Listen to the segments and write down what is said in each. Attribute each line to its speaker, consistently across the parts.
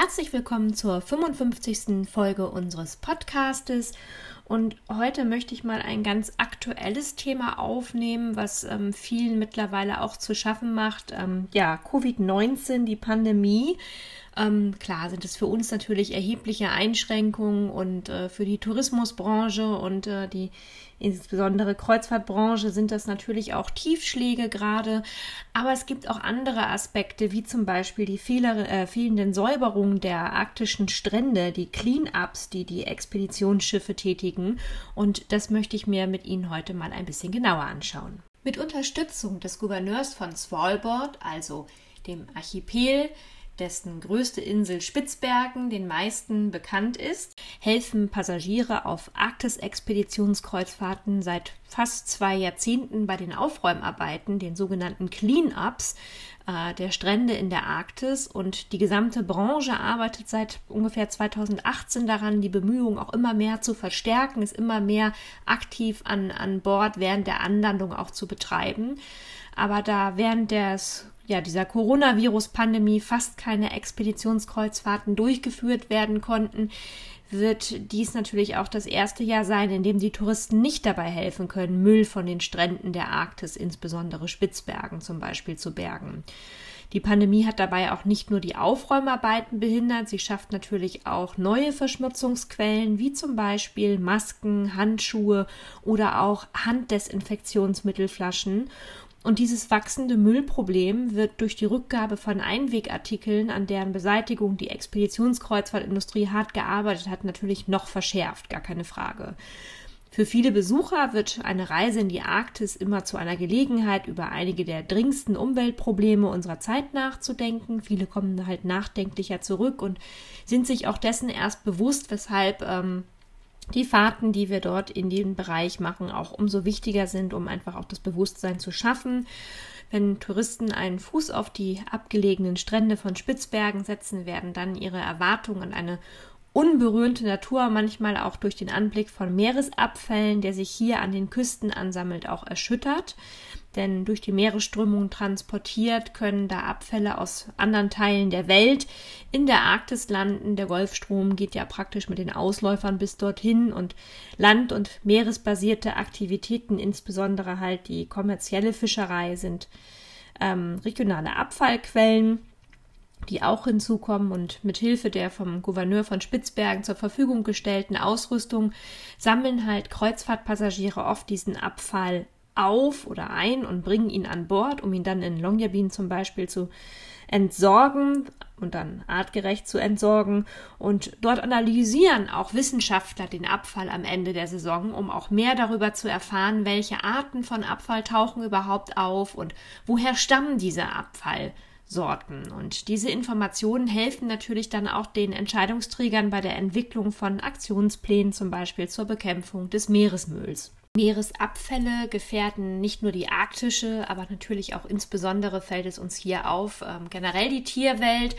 Speaker 1: Herzlich willkommen zur 55. Folge unseres Podcastes. Und heute möchte ich mal ein ganz aktuelles Thema aufnehmen, was ähm, vielen mittlerweile auch zu schaffen macht. Ähm, ja, Covid-19, die Pandemie. Ähm, klar sind es für uns natürlich erhebliche Einschränkungen und äh, für die Tourismusbranche und äh, die insbesondere Kreuzfahrtbranche sind das natürlich auch Tiefschläge gerade. Aber es gibt auch andere Aspekte, wie zum Beispiel die fehler, äh, fehlenden Säuberungen der arktischen Strände, die Clean-ups, die die Expeditionsschiffe tätigen. Und das möchte ich mir mit Ihnen heute mal ein bisschen genauer anschauen. Mit Unterstützung des Gouverneurs von Svalbard, also dem Archipel, dessen größte Insel Spitzbergen den meisten bekannt ist, helfen Passagiere auf Arktis-Expeditionskreuzfahrten seit fast zwei Jahrzehnten bei den Aufräumarbeiten, den sogenannten Clean-ups äh, der Strände in der Arktis. Und die gesamte Branche arbeitet seit ungefähr 2018 daran, die Bemühungen auch immer mehr zu verstärken, es immer mehr aktiv an, an Bord während der Anlandung auch zu betreiben. Aber da während des ja, dieser Coronavirus-Pandemie fast keine Expeditionskreuzfahrten durchgeführt werden konnten, wird dies natürlich auch das erste Jahr sein, in dem die Touristen nicht dabei helfen können, Müll von den Stränden der Arktis, insbesondere Spitzbergen zum Beispiel, zu bergen. Die Pandemie hat dabei auch nicht nur die Aufräumarbeiten behindert, sie schafft natürlich auch neue Verschmutzungsquellen, wie zum Beispiel Masken, Handschuhe oder auch Handdesinfektionsmittelflaschen. Und dieses wachsende Müllproblem wird durch die Rückgabe von Einwegartikeln, an deren Beseitigung die Expeditionskreuzfahrtindustrie hart gearbeitet hat, natürlich noch verschärft, gar keine Frage. Für viele Besucher wird eine Reise in die Arktis immer zu einer Gelegenheit, über einige der dringendsten Umweltprobleme unserer Zeit nachzudenken. Viele kommen halt nachdenklicher zurück und sind sich auch dessen erst bewusst, weshalb ähm, die Fahrten, die wir dort in den Bereich machen, auch umso wichtiger sind, um einfach auch das Bewusstsein zu schaffen. Wenn Touristen einen Fuß auf die abgelegenen Strände von Spitzbergen setzen, werden dann ihre Erwartungen an eine unberührte Natur, manchmal auch durch den Anblick von Meeresabfällen, der sich hier an den Küsten ansammelt, auch erschüttert denn durch die Meeresströmung transportiert können da Abfälle aus anderen Teilen der Welt in der Arktis landen. Der Golfstrom geht ja praktisch mit den Ausläufern bis dorthin und land- und meeresbasierte Aktivitäten, insbesondere halt die kommerzielle Fischerei, sind ähm, regionale Abfallquellen die auch hinzukommen und mit Hilfe der vom Gouverneur von Spitzbergen zur Verfügung gestellten Ausrüstung sammeln halt Kreuzfahrtpassagiere oft diesen Abfall auf oder ein und bringen ihn an Bord, um ihn dann in Longyearbyen zum Beispiel zu entsorgen und dann artgerecht zu entsorgen. Und dort analysieren auch Wissenschaftler den Abfall am Ende der Saison, um auch mehr darüber zu erfahren, welche Arten von Abfall tauchen überhaupt auf und woher stammen diese Abfallsorten. Und diese Informationen helfen natürlich dann auch den Entscheidungsträgern bei der Entwicklung von Aktionsplänen, zum Beispiel zur Bekämpfung des Meeresmülls. Meeresabfälle gefährden nicht nur die arktische, aber natürlich auch insbesondere fällt es uns hier auf, ähm, generell die Tierwelt.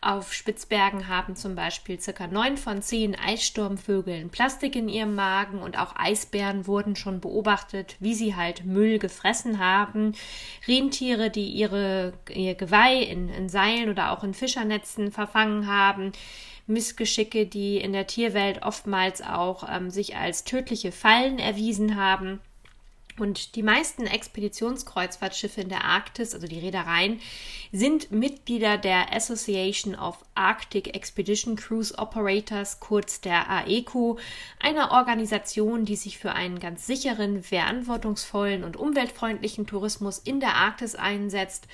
Speaker 1: Auf Spitzbergen haben zum Beispiel circa neun von zehn Eissturmvögeln Plastik in ihrem Magen und auch Eisbären wurden schon beobachtet, wie sie halt Müll gefressen haben. Rentiere, die ihre, ihr Geweih in, in Seilen oder auch in Fischernetzen verfangen haben. Missgeschicke, die in der Tierwelt oftmals auch ähm, sich als tödliche Fallen erwiesen haben. Und die meisten Expeditionskreuzfahrtschiffe in der Arktis, also die Reedereien, sind Mitglieder der Association of Arctic Expedition Cruise Operators, kurz der AECO, einer Organisation, die sich für einen ganz sicheren, verantwortungsvollen und umweltfreundlichen Tourismus in der Arktis einsetzt.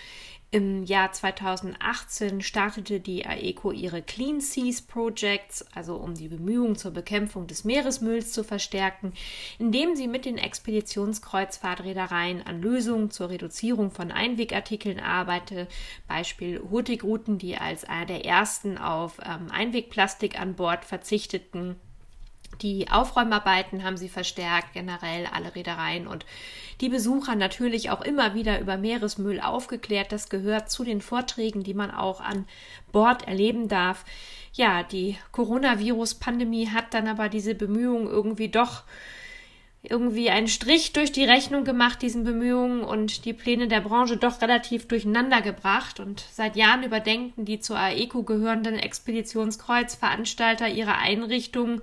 Speaker 1: Im Jahr 2018 startete die AECO ihre Clean Seas Projects, also um die Bemühungen zur Bekämpfung des Meeresmülls zu verstärken, indem sie mit den Expeditionskreuzfahrtreedereien an Lösungen zur Reduzierung von Einwegartikeln arbeitete, Beispiel Hurtigruten, die als einer der ersten auf ähm, Einwegplastik an Bord verzichteten Die Aufräumarbeiten haben sie verstärkt, generell alle Reedereien und die Besucher natürlich auch immer wieder über Meeresmüll aufgeklärt. Das gehört zu den Vorträgen, die man auch an Bord erleben darf. Ja, die Coronavirus-Pandemie hat dann aber diese Bemühungen irgendwie doch irgendwie einen Strich durch die Rechnung gemacht, diesen Bemühungen und die Pläne der Branche doch relativ durcheinander gebracht. Und seit Jahren überdenken die zur AECO gehörenden Expeditionskreuzveranstalter ihre Einrichtungen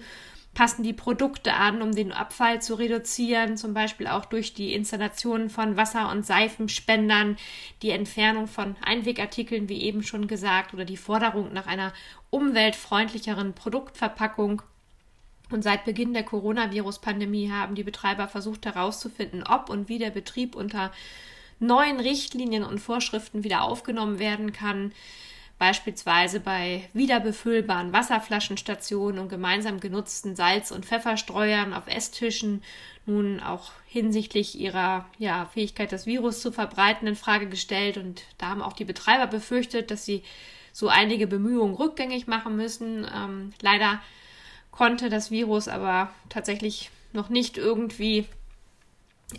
Speaker 1: passen die Produkte an, um den Abfall zu reduzieren, zum Beispiel auch durch die Installation von Wasser- und Seifenspendern, die Entfernung von Einwegartikeln, wie eben schon gesagt, oder die Forderung nach einer umweltfreundlicheren Produktverpackung. Und seit Beginn der Coronavirus-Pandemie haben die Betreiber versucht herauszufinden, ob und wie der Betrieb unter neuen Richtlinien und Vorschriften wieder aufgenommen werden kann beispielsweise bei wiederbefüllbaren Wasserflaschenstationen und gemeinsam genutzten Salz- und Pfefferstreuern auf Esstischen nun auch hinsichtlich ihrer ja, Fähigkeit, das Virus zu verbreiten, in Frage gestellt. Und da haben auch die Betreiber befürchtet, dass sie so einige Bemühungen rückgängig machen müssen. Ähm, leider konnte das Virus aber tatsächlich noch nicht irgendwie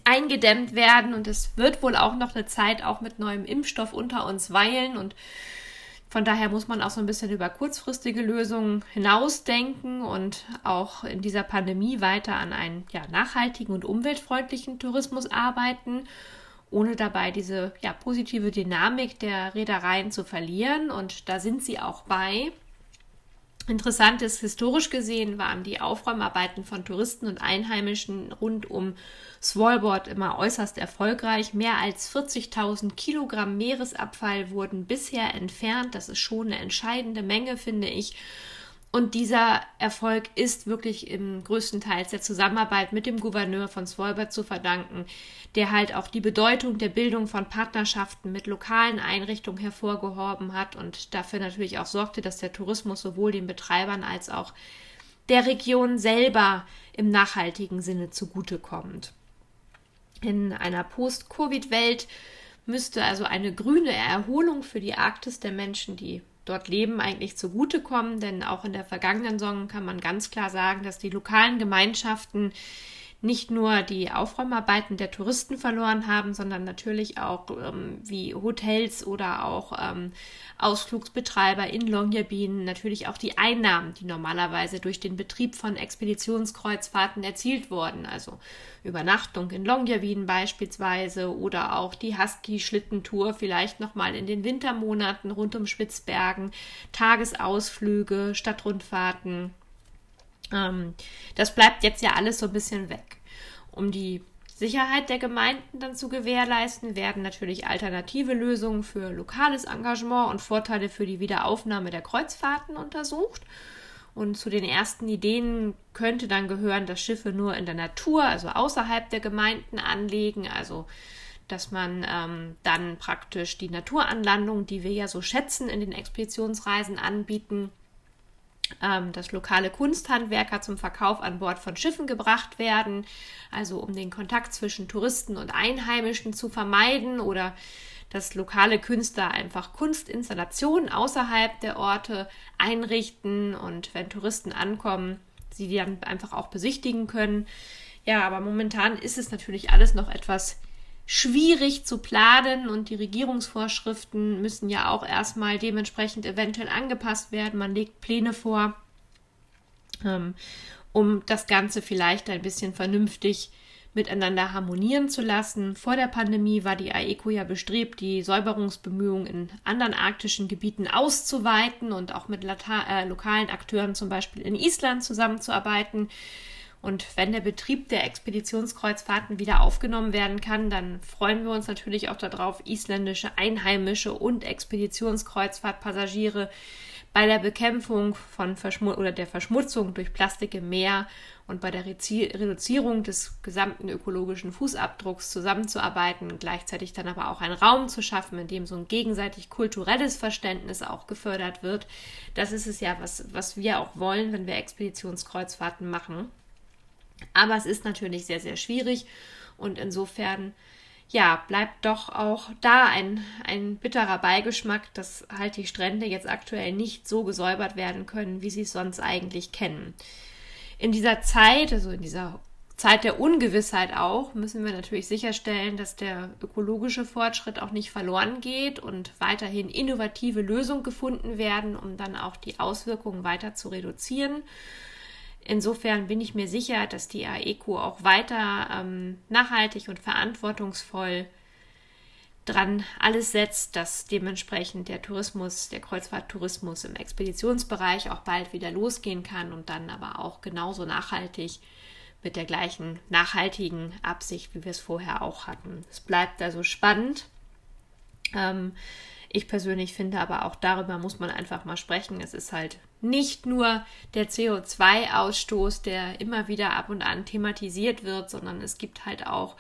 Speaker 1: eingedämmt werden und es wird wohl auch noch eine Zeit auch mit neuem Impfstoff unter uns weilen und von daher muss man auch so ein bisschen über kurzfristige Lösungen hinausdenken und auch in dieser Pandemie weiter an einen ja, nachhaltigen und umweltfreundlichen Tourismus arbeiten, ohne dabei diese ja, positive Dynamik der Reedereien zu verlieren. Und da sind sie auch bei. Interessant ist, historisch gesehen waren die Aufräumarbeiten von Touristen und Einheimischen rund um Svalbard immer äußerst erfolgreich. Mehr als 40.000 Kilogramm Meeresabfall wurden bisher entfernt. Das ist schon eine entscheidende Menge, finde ich. Und dieser Erfolg ist wirklich im größten Teil der Zusammenarbeit mit dem Gouverneur von Svalbard zu verdanken, der halt auch die Bedeutung der Bildung von Partnerschaften mit lokalen Einrichtungen hervorgehoben hat und dafür natürlich auch sorgte, dass der Tourismus sowohl den Betreibern als auch der Region selber im nachhaltigen Sinne zugutekommt. In einer Post-Covid-Welt müsste also eine grüne Erholung für die Arktis der Menschen, die dort leben, eigentlich zugutekommen. Denn auch in der vergangenen Saison kann man ganz klar sagen, dass die lokalen Gemeinschaften nicht nur die Aufräumarbeiten der Touristen verloren haben, sondern natürlich auch ähm, wie Hotels oder auch ähm, Ausflugsbetreiber in Longyearbyen natürlich auch die Einnahmen, die normalerweise durch den Betrieb von Expeditionskreuzfahrten erzielt wurden, also Übernachtung in Longyearbyen beispielsweise oder auch die Husky-Schlittentour vielleicht nochmal in den Wintermonaten rund um Spitzbergen, Tagesausflüge, Stadtrundfahrten ähm, das bleibt jetzt ja alles so ein bisschen weg. Um die Sicherheit der Gemeinden dann zu gewährleisten, werden natürlich alternative Lösungen für lokales Engagement und Vorteile für die Wiederaufnahme der Kreuzfahrten untersucht. Und zu den ersten Ideen könnte dann gehören, dass Schiffe nur in der Natur, also außerhalb der Gemeinden anlegen, also dass man ähm, dann praktisch die Naturanlandung, die wir ja so schätzen, in den Expeditionsreisen anbieten, dass lokale Kunsthandwerker zum Verkauf an Bord von Schiffen gebracht werden, also um den Kontakt zwischen Touristen und Einheimischen zu vermeiden oder dass lokale Künstler einfach Kunstinstallationen außerhalb der Orte einrichten und wenn Touristen ankommen, sie die dann einfach auch besichtigen können. Ja, aber momentan ist es natürlich alles noch etwas schwierig zu planen und die Regierungsvorschriften müssen ja auch erstmal dementsprechend eventuell angepasst werden. Man legt Pläne vor, ähm, um das Ganze vielleicht ein bisschen vernünftig miteinander harmonieren zu lassen. Vor der Pandemie war die AECO ja bestrebt, die Säuberungsbemühungen in anderen arktischen Gebieten auszuweiten und auch mit äh, lokalen Akteuren zum Beispiel in Island zusammenzuarbeiten. Und wenn der Betrieb der Expeditionskreuzfahrten wieder aufgenommen werden kann, dann freuen wir uns natürlich auch darauf, isländische Einheimische und Expeditionskreuzfahrtpassagiere bei der Bekämpfung von Verschmu oder der Verschmutzung durch Plastik im Meer und bei der Reduzierung des gesamten ökologischen Fußabdrucks zusammenzuarbeiten, gleichzeitig dann aber auch einen Raum zu schaffen, in dem so ein gegenseitig kulturelles Verständnis auch gefördert wird. Das ist es ja, was, was wir auch wollen, wenn wir Expeditionskreuzfahrten machen. Aber es ist natürlich sehr, sehr schwierig und insofern, ja, bleibt doch auch da ein, ein bitterer Beigeschmack, dass halt die Strände jetzt aktuell nicht so gesäubert werden können, wie sie es sonst eigentlich kennen. in dieser Zeit, also in dieser Zeit der Ungewissheit auch, müssen wir natürlich sicherstellen, dass der ökologische Fortschritt auch nicht verloren geht und weiterhin innovative Lösungen gefunden werden, um dann auch die Auswirkungen weiter zu reduzieren. Insofern bin ich mir sicher, dass die AECO auch weiter ähm, nachhaltig und verantwortungsvoll dran alles setzt, dass dementsprechend der Tourismus, der Kreuzfahrttourismus im Expeditionsbereich auch bald wieder losgehen kann und dann aber auch genauso nachhaltig mit der gleichen nachhaltigen Absicht, wie wir es vorher auch hatten. Es bleibt also spannend. Ähm, ich persönlich finde aber auch darüber muss man einfach mal sprechen. Es ist halt nicht nur der CO2-Ausstoß, der immer wieder ab und an thematisiert wird, sondern es gibt halt auch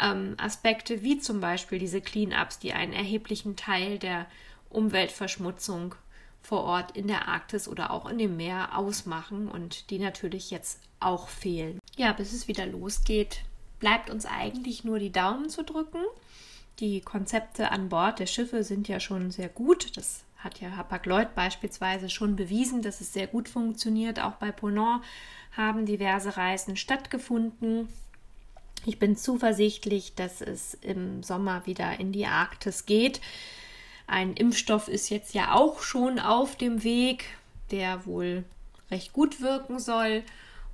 Speaker 1: ähm, Aspekte wie zum Beispiel diese Cleanups, die einen erheblichen Teil der Umweltverschmutzung vor Ort in der Arktis oder auch in dem Meer ausmachen und die natürlich jetzt auch fehlen. Ja, bis es wieder losgeht, bleibt uns eigentlich nur die Daumen zu drücken. Die Konzepte an Bord der Schiffe sind ja schon sehr gut. Das hat ja Hapag-Lloyd beispielsweise schon bewiesen, dass es sehr gut funktioniert. Auch bei Ponant haben diverse Reisen stattgefunden. Ich bin zuversichtlich, dass es im Sommer wieder in die Arktis geht. Ein Impfstoff ist jetzt ja auch schon auf dem Weg, der wohl recht gut wirken soll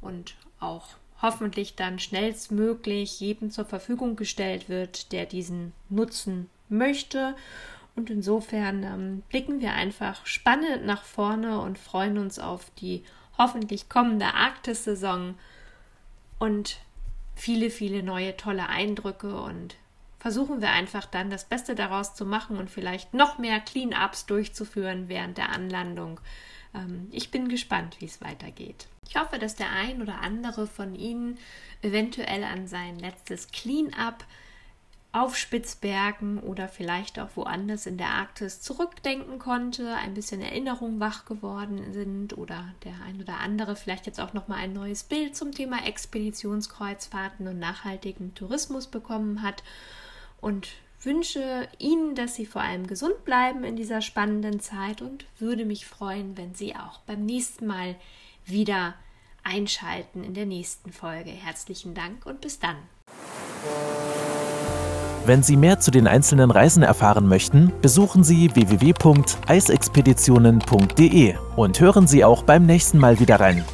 Speaker 1: und auch hoffentlich dann schnellstmöglich jedem zur Verfügung gestellt wird, der diesen nutzen möchte. Und insofern ähm, blicken wir einfach spannend nach vorne und freuen uns auf die hoffentlich kommende Arktis-Saison und viele, viele neue tolle Eindrücke und versuchen wir einfach dann das Beste daraus zu machen und vielleicht noch mehr Clean-ups durchzuführen während der Anlandung. Ähm, ich bin gespannt, wie es weitergeht. Ich hoffe, dass der ein oder andere von Ihnen eventuell an sein letztes Clean-up auf Spitzbergen oder vielleicht auch woanders in der Arktis zurückdenken konnte, ein bisschen Erinnerungen wach geworden sind oder der ein oder andere vielleicht jetzt auch noch mal ein neues Bild zum Thema Expeditionskreuzfahrten und nachhaltigen Tourismus bekommen hat und wünsche Ihnen, dass Sie vor allem gesund bleiben in dieser spannenden Zeit und würde mich freuen, wenn Sie auch beim nächsten Mal wieder einschalten in der nächsten Folge. Herzlichen Dank und bis dann.
Speaker 2: Wenn Sie mehr zu den einzelnen Reisen erfahren möchten, besuchen Sie www.eisexpeditionen.de und hören Sie auch beim nächsten Mal wieder rein.